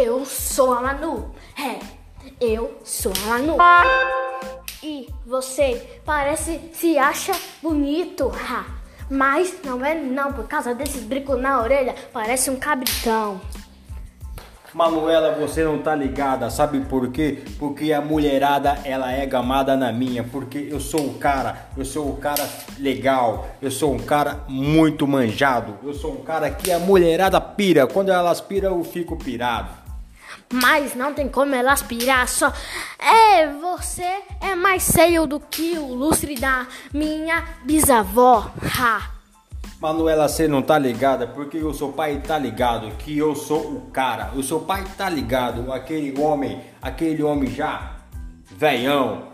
Eu sou a Manu. É, eu sou a Manu. E você parece se acha bonito, ha. Mas não é não, por causa desses brincos na orelha, parece um cabritão. Manuela, você não tá ligada, sabe por quê? Porque a mulherada ela é gamada na minha, porque eu sou o cara, eu sou o cara legal, eu sou um cara muito manjado, eu sou um cara que a mulherada pira, quando elas piram eu fico pirado. Mas não tem como ela aspirar só. É, você é mais feio do que o lustre da minha bisavó. Ha. Manuela, você não tá ligada porque o seu pai tá ligado que eu sou o cara. O seu pai tá ligado, aquele homem, aquele homem já velhão.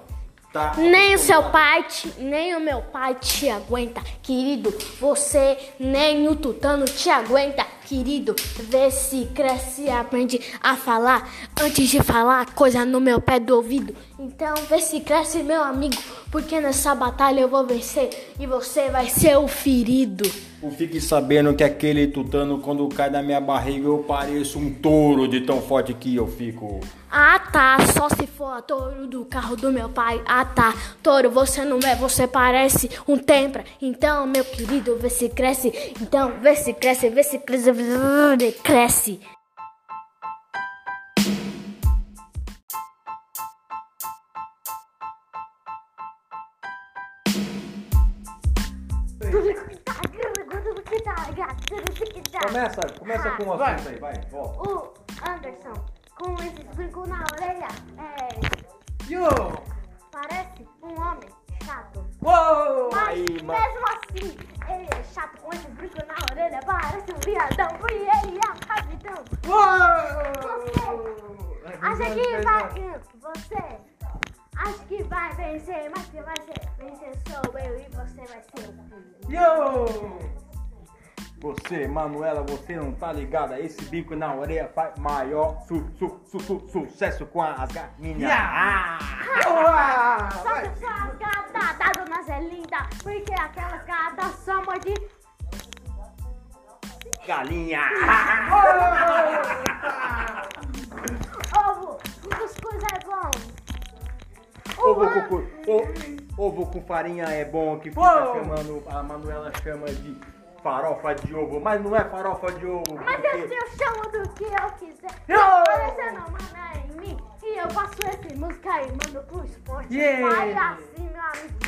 Tá Nem o seu pai, te, nem o meu pai te aguenta, querido. Você nem o tutano te aguenta, querido. Vê se cresce e aprende a falar antes de falar coisa no meu pé do ouvido. Então vê se cresce, meu amigo, porque nessa batalha eu vou vencer e você vai ser o ferido. Fique sabendo que aquele tutano, quando cai na minha barriga, eu pareço um touro de tão forte que eu fico. Ah tá, só se for a touro do carro do meu pai. Ah tá, touro, você não é, você parece um tempra. Então, meu querido, vê se cresce. Então, vê se cresce, vê se cresce, cresce. Começa, começa com o assunto aí, vai, volta. O Anderson, com esse brinco na orelha, é, Yo! parece um homem chato. Uou! Mas Aí, mesmo um viadão e ele é um capitão. Uou! Acha que vai. Você acha que vai vencer, mas que vai ser, vencer sou eu e você vai ser o. Yo! Você, Manuela, você não tá ligada? Esse bico na orelha faz maior su, su, su, su- sucesso com as galinhas. Yeah! Ah! Só Vai! que sua gata da dona Zé linda, porque aquelas gatas só morde Galinha! ovo. Cuscuz é bom. Ovo com, o- ovo com farinha é bom, que fica Uou! chamando, a Manuela chama de farofa de ovo, mas não é farofa de ovo, Mas porque eu chamo do que eu quiser. Yo! Mas não manda em mim. E eu passo esse música e mando pro esporte. Yeah! Vai assim, meu amigo.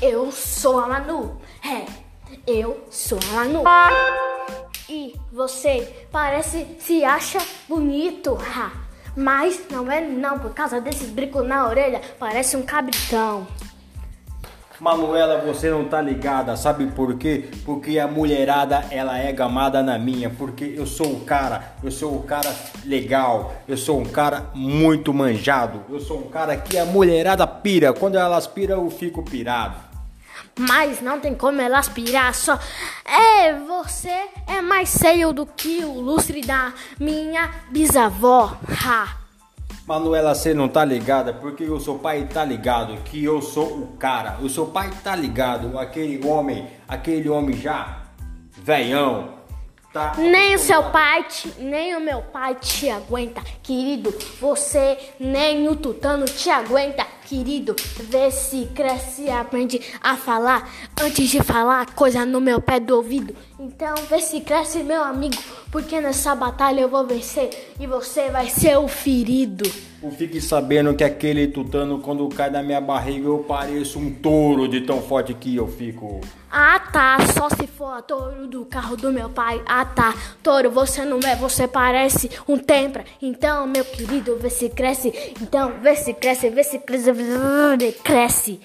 Eu sou a Manu. É, eu sou a Manu. E você parece se acha bonito, ha. Mas não é não, por causa desses brincos na orelha, parece um cabritão. Manuela, você não tá ligada, sabe por quê? Porque a mulherada ela é gamada na minha, porque eu sou o cara, eu sou o cara legal, eu sou um cara muito manjado, eu sou um cara que a mulherada pira, quando elas piram eu fico pirado. Mas não tem como ela aspirar só. É, você é mais feio do que o lustre da minha bisavó. Ha. Manuela, você não tá ligada porque o seu pai tá ligado que eu sou o cara. O seu pai tá ligado, aquele homem, aquele homem já velhão. Tá Nem o seu pai, te, nem o meu pai te aguenta, querido. Você nem o tutano te aguenta, querido. Vê se cresce aprende a falar antes de falar coisa no meu pé do ouvido. Então vê se cresce, meu amigo, porque nessa batalha eu vou vencer e você vai ser o ferido. Fique sabendo que aquele tutano, quando cai na minha barriga, eu pareço um touro de tão forte que eu fico. Ah tá, só se for a touro do carro do meu pai. Ah tá, touro, você não é, você parece um tempra. Então, meu querido, vê se cresce. Então, vê se cresce, vê se cresce, cresce.